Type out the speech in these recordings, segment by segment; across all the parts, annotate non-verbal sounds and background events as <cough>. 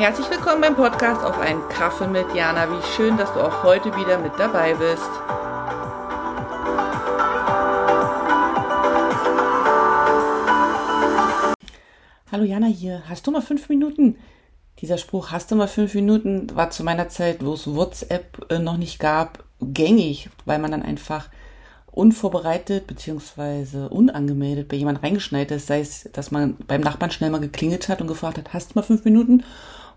Herzlich willkommen beim Podcast auf einen Kaffee mit Jana. Wie schön, dass du auch heute wieder mit dabei bist. Hallo Jana hier. Hast du mal fünf Minuten? Dieser Spruch, hast du mal fünf Minuten, war zu meiner Zeit, wo es WhatsApp äh, noch nicht gab, gängig, weil man dann einfach unvorbereitet beziehungsweise unangemeldet bei jemand reingeschneit ist, sei es, dass man beim Nachbarn schnell mal geklingelt hat und gefragt hat, hast du mal fünf Minuten?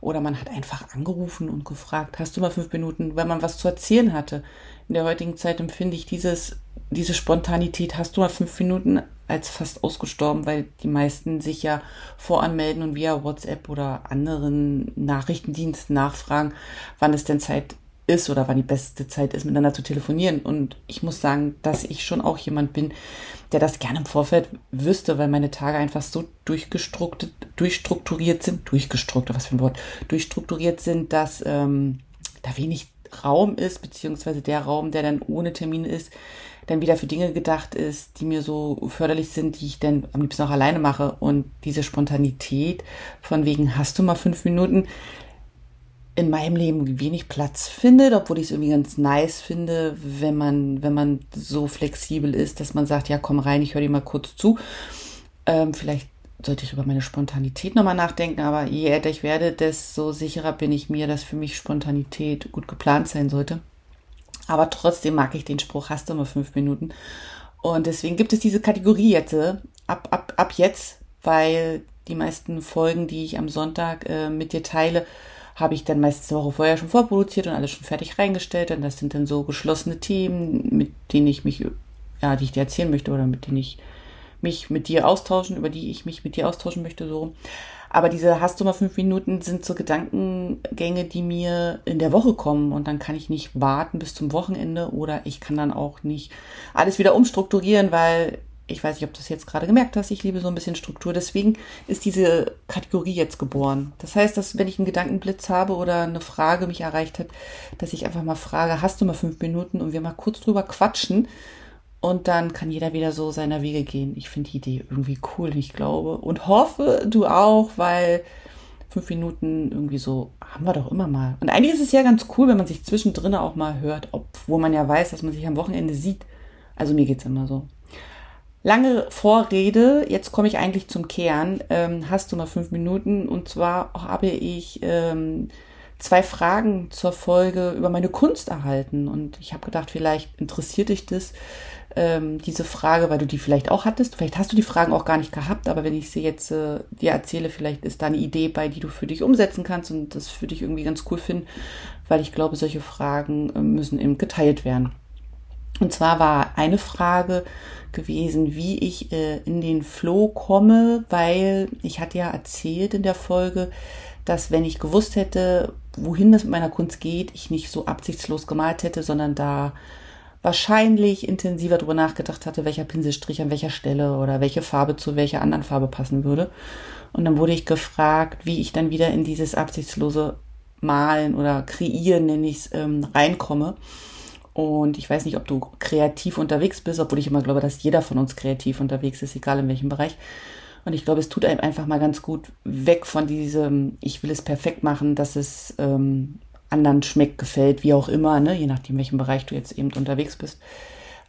Oder man hat einfach angerufen und gefragt, hast du mal fünf Minuten, weil man was zu erzählen hatte. In der heutigen Zeit empfinde ich dieses, diese Spontanität, hast du mal fünf Minuten, als fast ausgestorben, weil die meisten sich ja voranmelden und via WhatsApp oder anderen Nachrichtendiensten nachfragen, wann es denn Zeit ist oder wann die beste Zeit ist, miteinander zu telefonieren. Und ich muss sagen, dass ich schon auch jemand bin, der das gerne im Vorfeld wüsste, weil meine Tage einfach so durchstrukturiert sind, durchgestrukturiert, was für ein Wort, durchstrukturiert sind, dass ähm, da wenig Raum ist, beziehungsweise der Raum, der dann ohne Termin ist, dann wieder für Dinge gedacht ist, die mir so förderlich sind, die ich dann am liebsten auch alleine mache. Und diese Spontanität von wegen, hast du mal fünf Minuten, in meinem Leben wenig Platz findet, obwohl ich es irgendwie ganz nice finde, wenn man, wenn man so flexibel ist, dass man sagt, ja, komm rein, ich höre dir mal kurz zu. Ähm, vielleicht sollte ich über meine Spontanität nochmal nachdenken, aber je älter ich werde, desto sicherer bin ich mir, dass für mich Spontanität gut geplant sein sollte. Aber trotzdem mag ich den Spruch, hast du mal fünf Minuten. Und deswegen gibt es diese Kategorie jetzt, äh, ab, ab, ab jetzt, weil die meisten Folgen, die ich am Sonntag äh, mit dir teile, habe ich dann meistens eine Woche vorher schon vorproduziert und alles schon fertig reingestellt. Und das sind dann so geschlossene Themen, mit denen ich mich, ja, die ich dir erzählen möchte oder mit denen ich mich mit dir austauschen, über die ich mich mit dir austauschen möchte, so. Aber diese hast du mal fünf Minuten sind so Gedankengänge, die mir in der Woche kommen und dann kann ich nicht warten bis zum Wochenende oder ich kann dann auch nicht alles wieder umstrukturieren, weil ich weiß nicht, ob du es jetzt gerade gemerkt hast, ich liebe so ein bisschen Struktur. Deswegen ist diese Kategorie jetzt geboren. Das heißt, dass wenn ich einen Gedankenblitz habe oder eine Frage mich erreicht hat, dass ich einfach mal frage, hast du mal fünf Minuten und wir mal kurz drüber quatschen und dann kann jeder wieder so seiner Wege gehen. Ich finde die Idee irgendwie cool, ich glaube und hoffe du auch, weil fünf Minuten irgendwie so haben wir doch immer mal. Und eigentlich ist es ja ganz cool, wenn man sich zwischendrin auch mal hört, obwohl man ja weiß, dass man sich am Wochenende sieht. Also mir geht's immer so. Lange Vorrede, jetzt komme ich eigentlich zum Kern. Ähm, hast du mal fünf Minuten? Und zwar habe ich ähm, zwei Fragen zur Folge über meine Kunst erhalten. Und ich habe gedacht, vielleicht interessiert dich das, ähm, diese Frage, weil du die vielleicht auch hattest. Vielleicht hast du die Fragen auch gar nicht gehabt, aber wenn ich sie jetzt äh, dir erzähle, vielleicht ist da eine Idee bei, die du für dich umsetzen kannst und das für dich irgendwie ganz cool finden, weil ich glaube, solche Fragen äh, müssen eben geteilt werden. Und zwar war eine Frage gewesen, wie ich äh, in den Flow komme, weil ich hatte ja erzählt in der Folge, dass wenn ich gewusst hätte, wohin das mit meiner Kunst geht, ich nicht so absichtslos gemalt hätte, sondern da wahrscheinlich intensiver drüber nachgedacht hatte, welcher Pinselstrich an welcher Stelle oder welche Farbe zu welcher anderen Farbe passen würde. Und dann wurde ich gefragt, wie ich dann wieder in dieses absichtslose Malen oder Kreieren, nenne ich es, ähm, reinkomme. Und ich weiß nicht, ob du kreativ unterwegs bist, obwohl ich immer glaube, dass jeder von uns kreativ unterwegs ist, egal in welchem Bereich. Und ich glaube, es tut einem einfach mal ganz gut weg von diesem, ich will es perfekt machen, dass es ähm, anderen schmeckt, gefällt, wie auch immer, ne? je nachdem, welchem Bereich du jetzt eben unterwegs bist.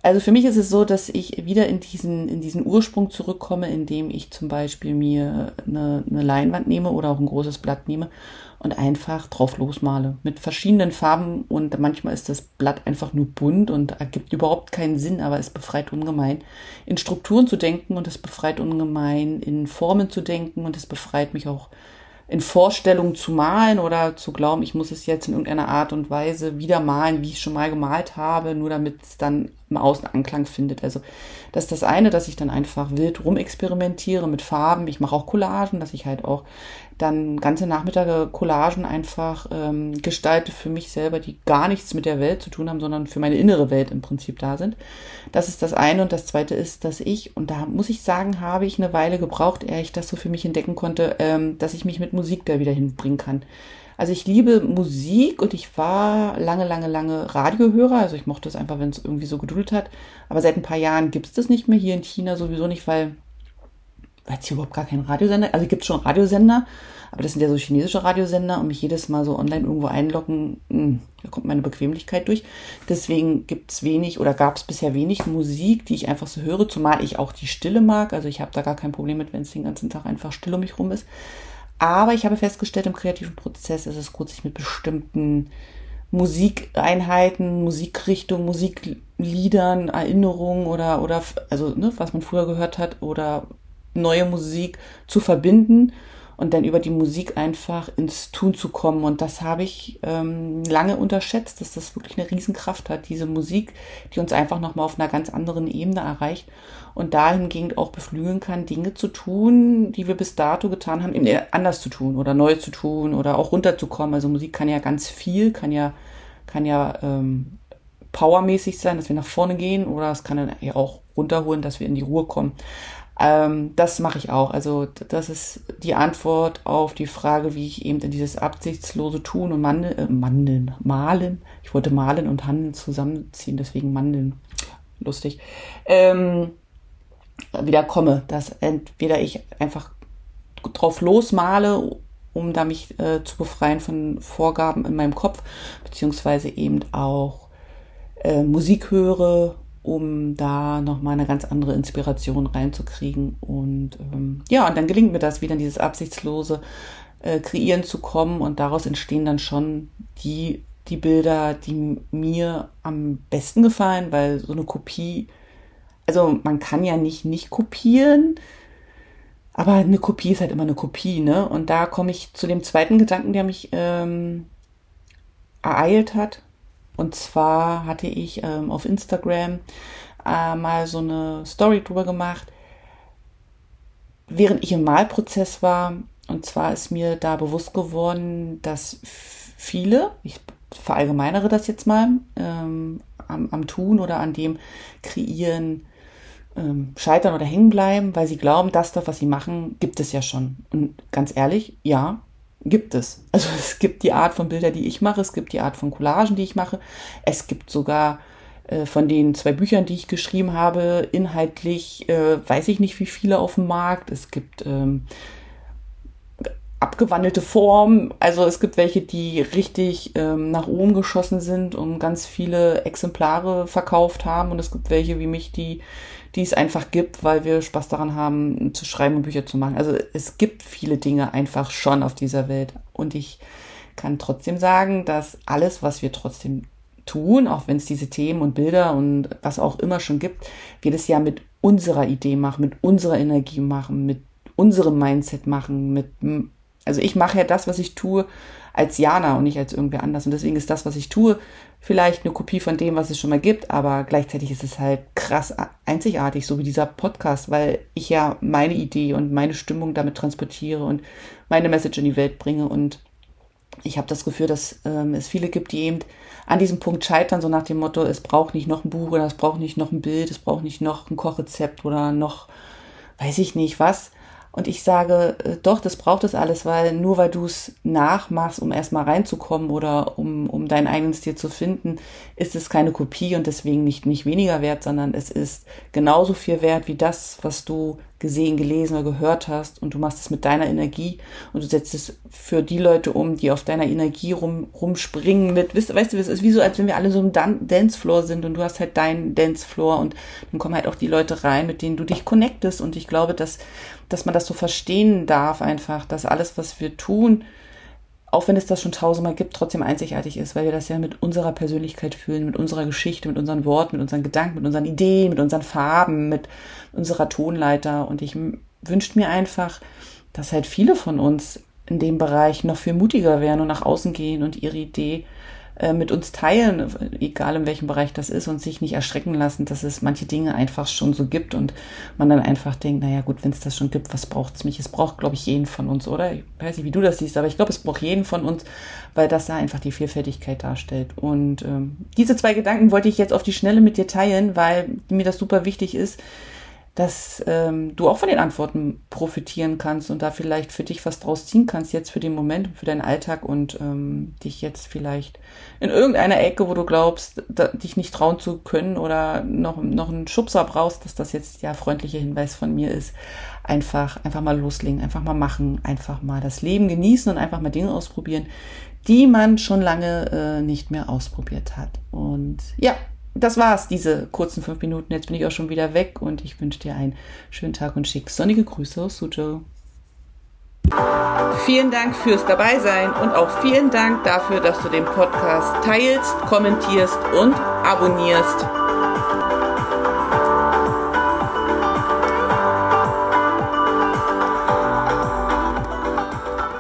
Also für mich ist es so, dass ich wieder in diesen, in diesen Ursprung zurückkomme, indem ich zum Beispiel mir eine, eine Leinwand nehme oder auch ein großes Blatt nehme und einfach drauf losmale. Mit verschiedenen Farben und manchmal ist das Blatt einfach nur bunt und ergibt überhaupt keinen Sinn, aber es befreit ungemein, in Strukturen zu denken und es befreit ungemein, in Formen zu denken und es befreit mich auch in Vorstellungen zu malen oder zu glauben, ich muss es jetzt in irgendeiner Art und Weise wieder malen, wie ich es schon mal gemalt habe, nur damit es dann im Außen Anklang findet. Also das ist das eine, dass ich dann einfach wild rumexperimentiere mit Farben. Ich mache auch Collagen, dass ich halt auch dann ganze Nachmittage Collagen einfach ähm, gestalte für mich selber, die gar nichts mit der Welt zu tun haben, sondern für meine innere Welt im Prinzip da sind. Das ist das eine. Und das zweite ist, dass ich, und da muss ich sagen, habe ich eine Weile gebraucht, ehe ich das so für mich entdecken konnte, ähm, dass ich mich mit Musik da wieder hinbringen kann. Also ich liebe Musik und ich war lange, lange, lange Radiohörer. Also ich mochte es einfach, wenn es irgendwie so geduldet hat. Aber seit ein paar Jahren gibt es das nicht mehr hier in China sowieso nicht, weil weil es hier überhaupt gar keinen Radiosender, also es gibt schon Radiosender, aber das sind ja so chinesische Radiosender und mich jedes Mal so online irgendwo einloggen, mh, hm, da kommt meine Bequemlichkeit durch. Deswegen gibt es wenig oder gab es bisher wenig Musik, die ich einfach so höre, zumal ich auch die Stille mag. Also ich habe da gar kein Problem mit, wenn es den ganzen Tag einfach still um mich rum ist. Aber ich habe festgestellt, im kreativen Prozess ist es gut, sich mit bestimmten Musikeinheiten, Musikrichtungen, Musikliedern, Erinnerungen oder, oder also ne, was man früher gehört hat oder neue Musik zu verbinden und dann über die Musik einfach ins Tun zu kommen. Und das habe ich ähm, lange unterschätzt, dass das wirklich eine Riesenkraft hat, diese Musik, die uns einfach nochmal auf einer ganz anderen Ebene erreicht und dahingehend auch beflügeln kann, Dinge zu tun, die wir bis dato getan haben, eben anders zu tun oder neu zu tun oder auch runterzukommen. Also Musik kann ja ganz viel, kann ja, kann ja ähm, powermäßig sein, dass wir nach vorne gehen oder es kann ja auch runterholen, dass wir in die Ruhe kommen. Ähm, das mache ich auch. Also das ist die Antwort auf die Frage, wie ich eben in dieses absichtslose Tun und Mandeln, äh, Mandeln, Malen, ich wollte Malen und Handeln zusammenziehen, deswegen Mandeln, lustig, ähm, wieder komme, dass entweder ich einfach drauf losmale, um da mich äh, zu befreien von Vorgaben in meinem Kopf, beziehungsweise eben auch äh, Musik höre um da nochmal eine ganz andere Inspiration reinzukriegen. Und ähm, ja, und dann gelingt mir das, wieder in dieses absichtslose äh, Kreieren zu kommen und daraus entstehen dann schon die, die Bilder, die mir am besten gefallen, weil so eine Kopie, also man kann ja nicht nicht kopieren, aber eine Kopie ist halt immer eine Kopie, ne? Und da komme ich zu dem zweiten Gedanken, der mich ähm, ereilt hat. Und zwar hatte ich ähm, auf Instagram äh, mal so eine Story drüber gemacht, während ich im Malprozess war. Und zwar ist mir da bewusst geworden, dass viele, ich verallgemeinere das jetzt mal, ähm, am, am Tun oder an dem Kreieren ähm, scheitern oder hängen bleiben, weil sie glauben, das, das, was sie machen, gibt es ja schon. Und ganz ehrlich, ja, gibt es. Also <laughs> es gibt die Art von Bilder, die ich mache, es gibt die Art von Collagen, die ich mache. Es gibt sogar äh, von den zwei Büchern, die ich geschrieben habe, inhaltlich äh, weiß ich nicht, wie viele auf dem Markt. Es gibt ähm, abgewandelte Formen. Also es gibt welche, die richtig ähm, nach oben geschossen sind und ganz viele Exemplare verkauft haben. Und es gibt welche wie mich, die die es einfach gibt, weil wir Spaß daran haben, zu schreiben und Bücher zu machen. Also es gibt viele Dinge einfach schon auf dieser Welt. Und ich kann trotzdem sagen, dass alles, was wir trotzdem tun, auch wenn es diese Themen und Bilder und was auch immer schon gibt, wir das ja mit unserer Idee machen, mit unserer Energie machen, mit unserem Mindset machen, mit, also ich mache ja das, was ich tue, als Jana und nicht als irgendwer anders. Und deswegen ist das, was ich tue, vielleicht eine Kopie von dem, was es schon mal gibt, aber gleichzeitig ist es halt krass einzigartig, so wie dieser Podcast, weil ich ja meine Idee und meine Stimmung damit transportiere und meine Message in die Welt bringe. Und ich habe das Gefühl, dass ähm, es viele gibt, die eben an diesem Punkt scheitern, so nach dem Motto, es braucht nicht noch ein Buch oder es braucht nicht noch ein Bild, es braucht nicht noch ein Kochrezept oder noch, weiß ich nicht was. Und ich sage, äh, doch, das braucht es alles, weil nur weil du es nachmachst, um erstmal reinzukommen oder um, um deinen eigenen Stil zu finden, ist es keine Kopie und deswegen nicht, nicht weniger wert, sondern es ist genauso viel wert wie das, was du gesehen, gelesen oder gehört hast und du machst es mit deiner Energie und du setzt es für die Leute um, die auf deiner Energie rum, rumspringen mit, weißt, weißt du, es ist wie so, als wenn wir alle so im Dan Dancefloor sind und du hast halt deinen Dancefloor und dann kommen halt auch die Leute rein, mit denen du dich connectest und ich glaube, dass, dass man das so verstehen darf einfach, dass alles, was wir tun, auch wenn es das schon tausendmal gibt, trotzdem einzigartig ist, weil wir das ja mit unserer Persönlichkeit fühlen, mit unserer Geschichte, mit unseren Worten, mit unseren Gedanken, mit unseren Ideen, mit unseren Farben, mit unserer Tonleiter. Und ich wünsche mir einfach, dass halt viele von uns in dem Bereich noch viel mutiger werden und nach außen gehen und ihre Idee mit uns teilen, egal in welchem Bereich das ist und sich nicht erschrecken lassen, dass es manche Dinge einfach schon so gibt und man dann einfach denkt, naja gut, wenn es das schon gibt, was braucht es mich? Es braucht, glaube ich, jeden von uns, oder? Ich weiß nicht, wie du das siehst, aber ich glaube, es braucht jeden von uns, weil das da einfach die Vielfältigkeit darstellt. Und ähm, diese zwei Gedanken wollte ich jetzt auf die Schnelle mit dir teilen, weil mir das super wichtig ist, dass ähm, du auch von den Antworten profitieren kannst und da vielleicht für dich was draus ziehen kannst, jetzt für den Moment, für deinen Alltag und ähm, dich jetzt vielleicht in irgendeiner Ecke, wo du glaubst, da, dich nicht trauen zu können oder noch, noch einen Schubser brauchst, dass das jetzt ja freundlicher Hinweis von mir ist. Einfach, einfach mal loslegen, einfach mal machen, einfach mal das Leben genießen und einfach mal Dinge ausprobieren, die man schon lange äh, nicht mehr ausprobiert hat. Und ja, das war's, diese kurzen fünf Minuten. Jetzt bin ich auch schon wieder weg und ich wünsche dir einen schönen Tag und schick sonnige Grüße aus Suzhou. Vielen Dank fürs Dabeisein und auch vielen Dank dafür, dass du den Podcast teilst, kommentierst und abonnierst.